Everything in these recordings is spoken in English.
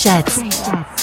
Sessions.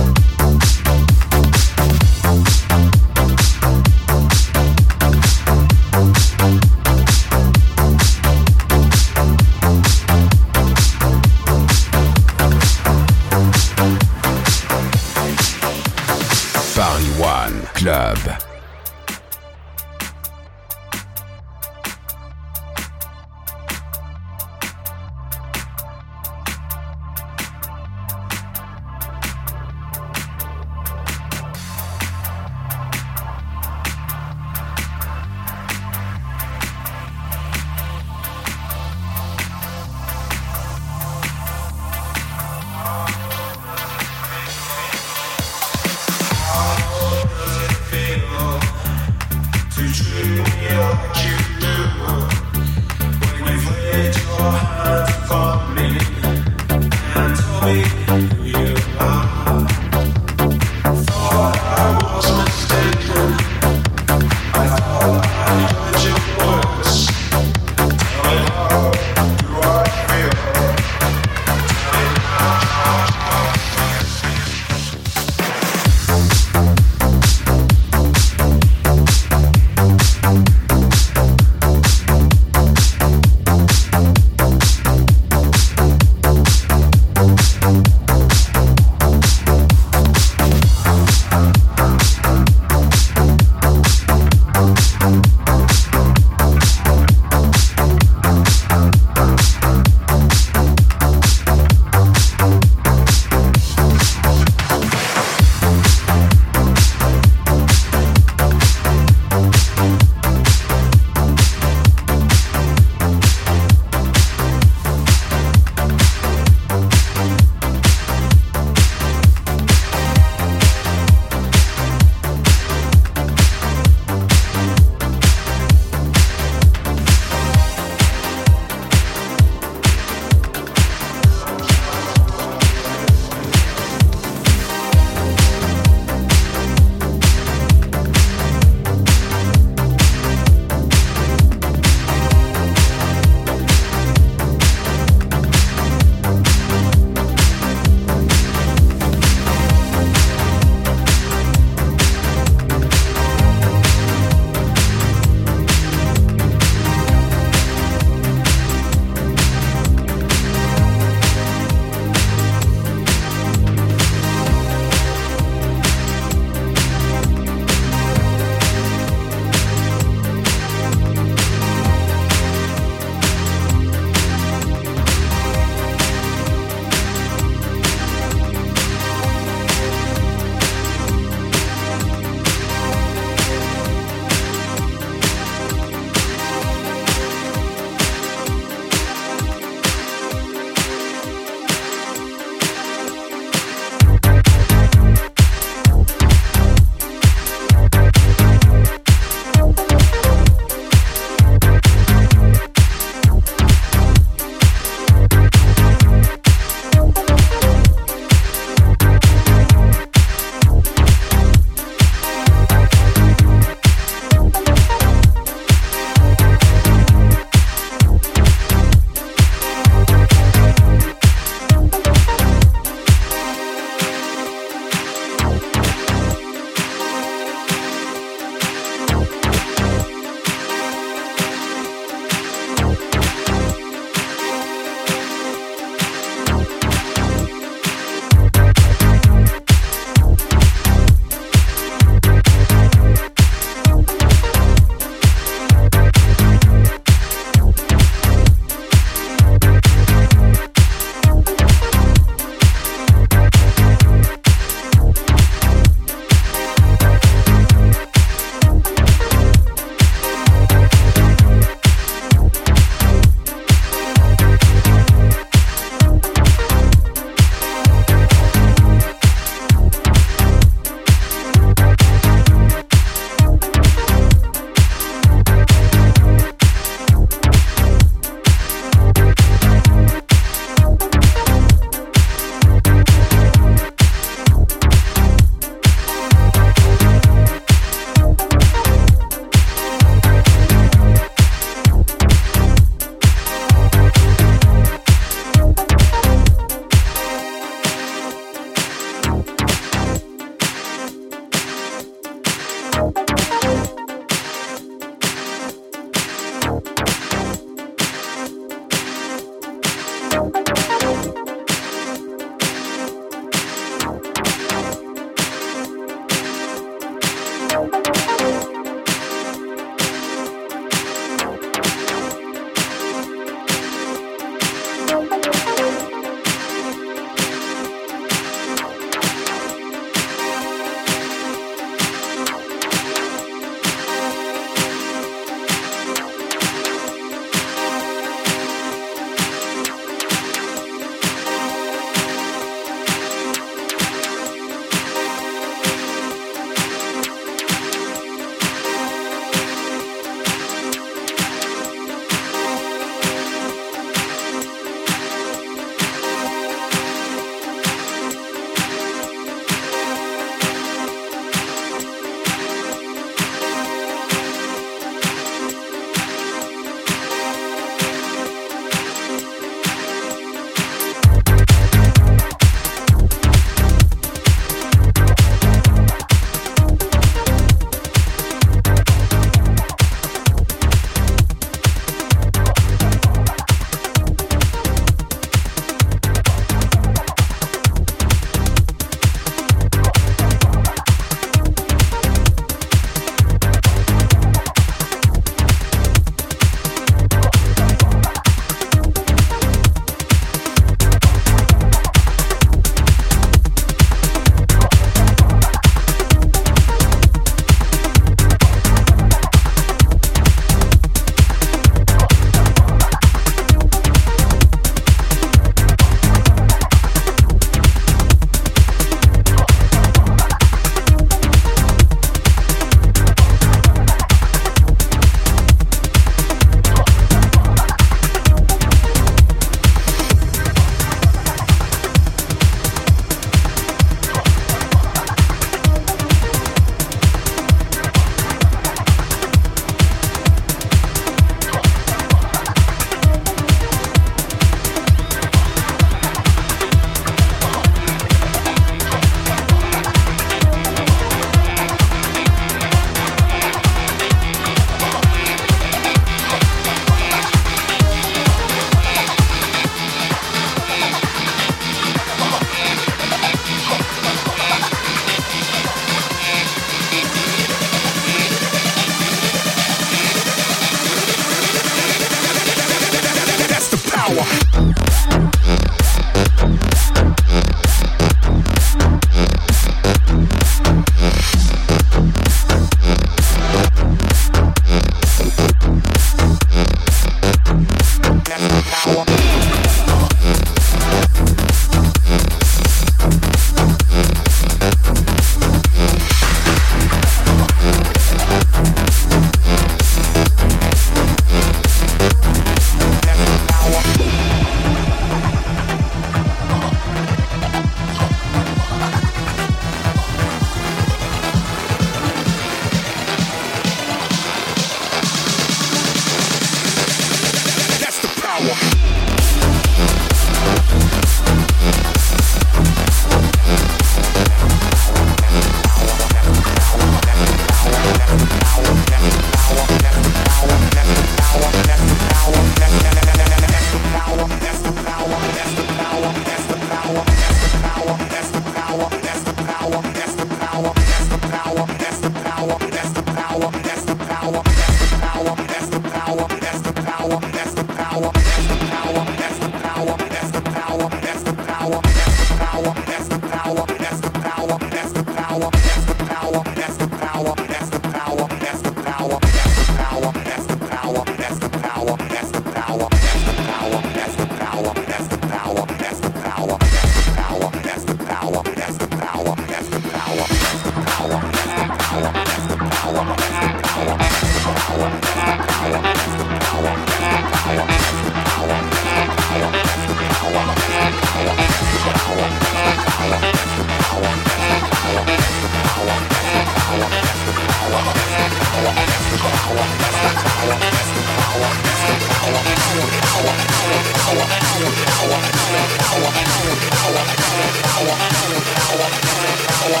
agua.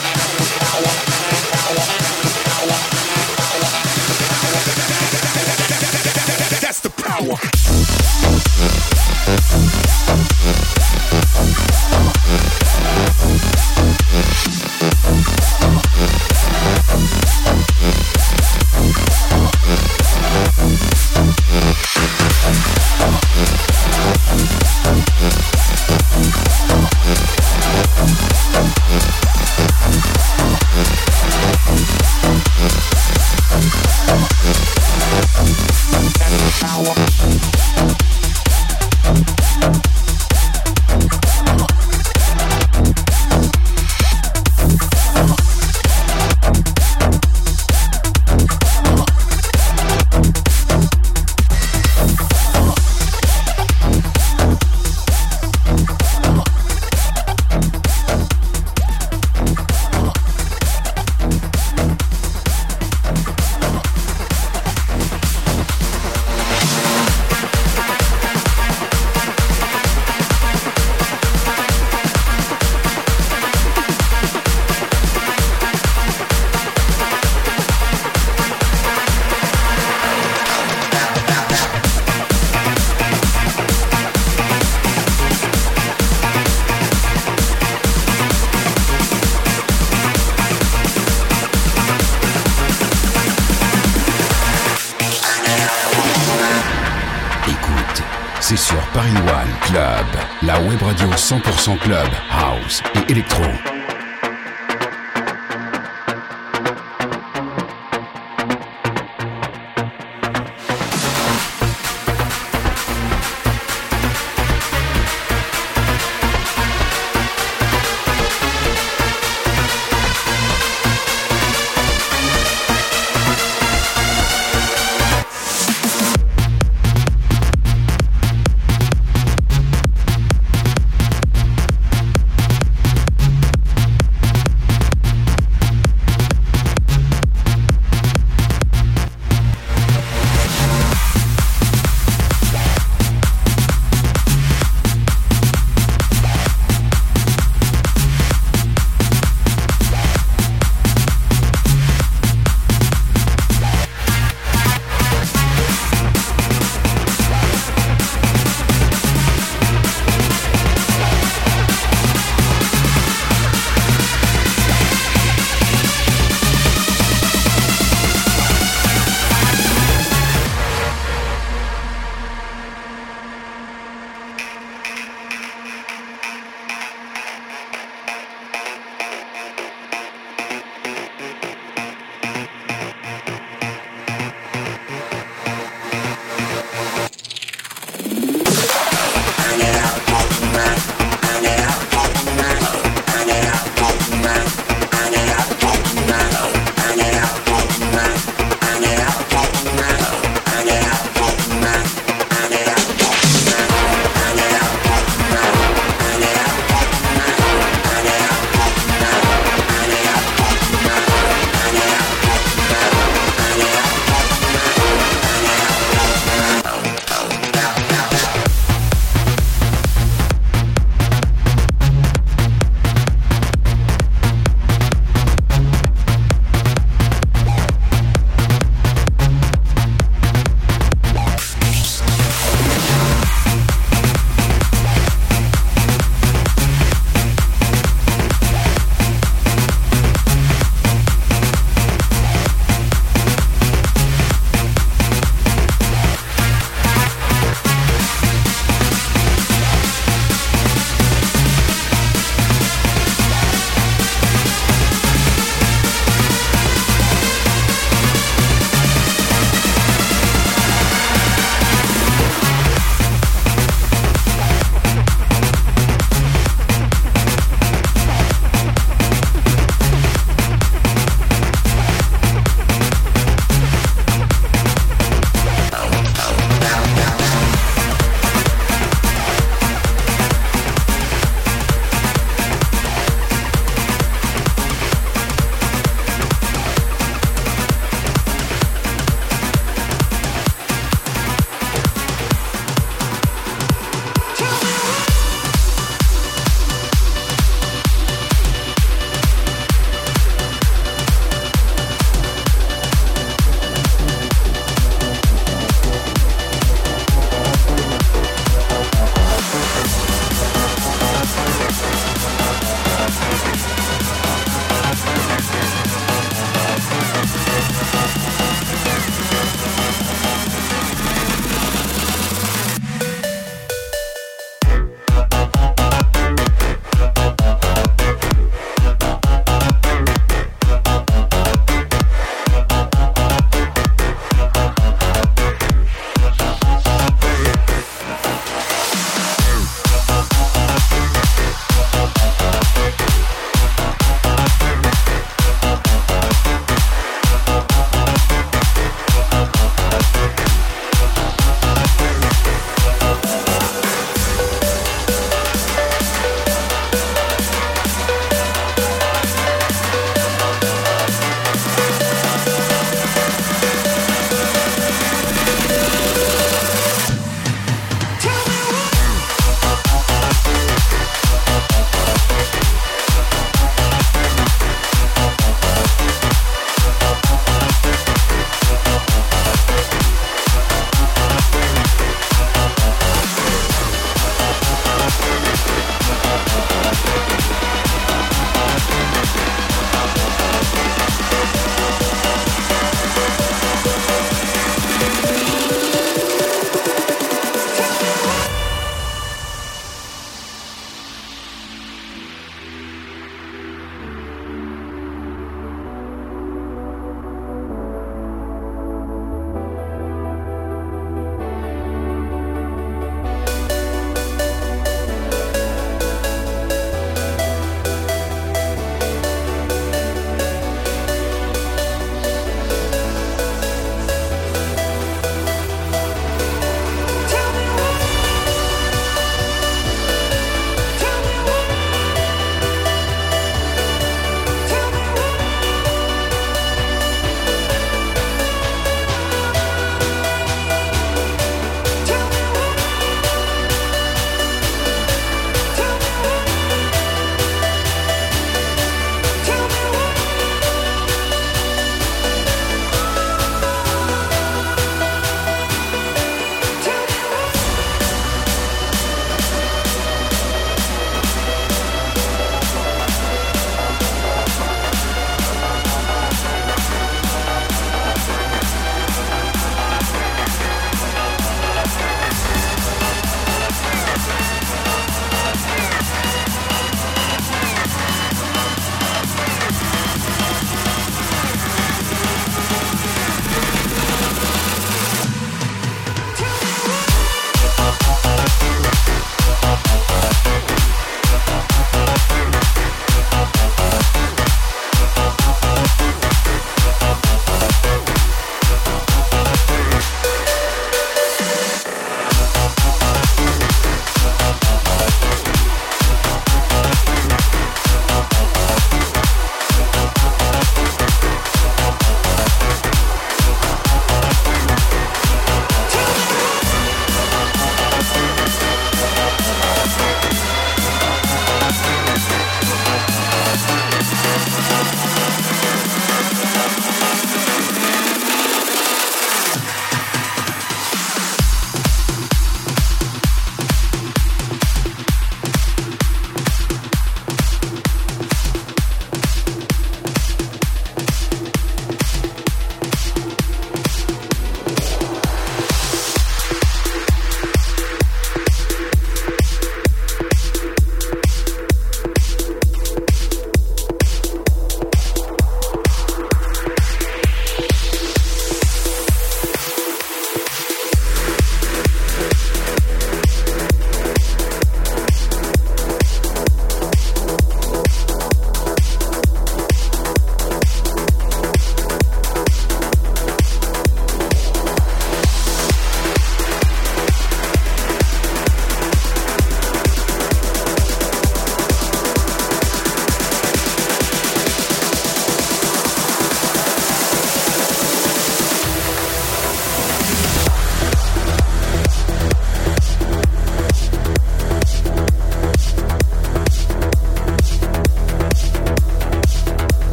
agua. 100% club, house et électro.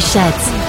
Shots.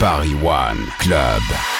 Paris One Club.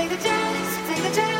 take the chance, take the chance.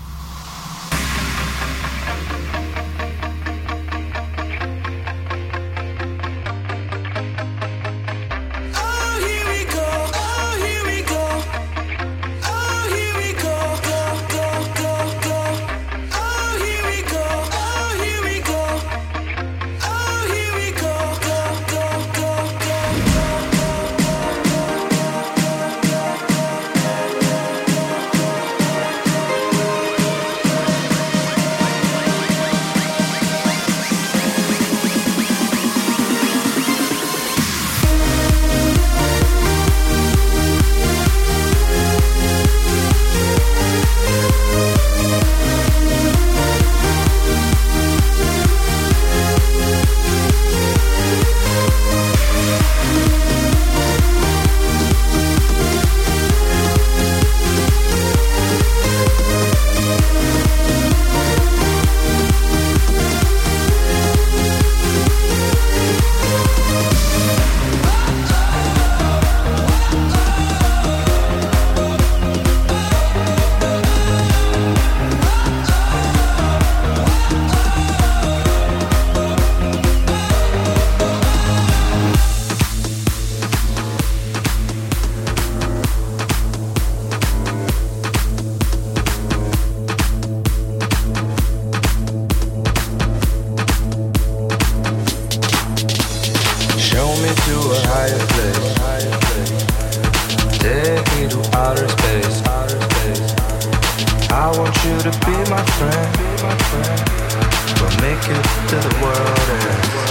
make it to the world.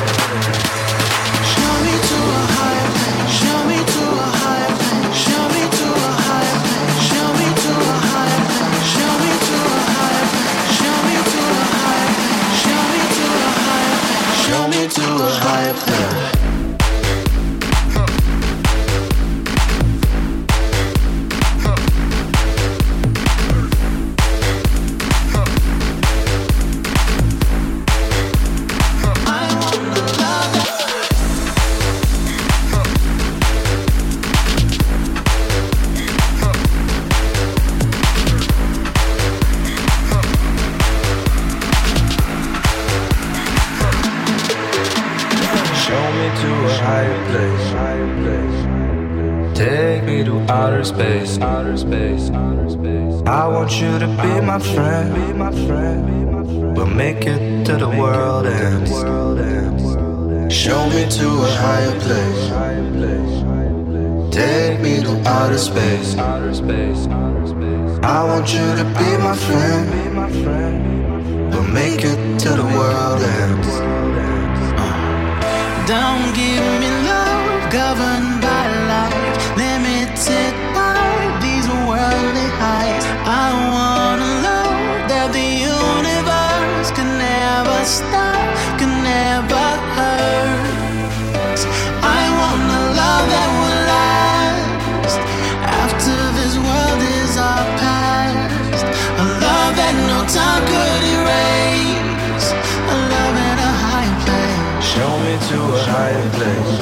place.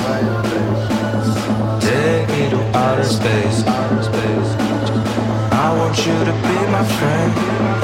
Take me to outer space. I want you to be my friend.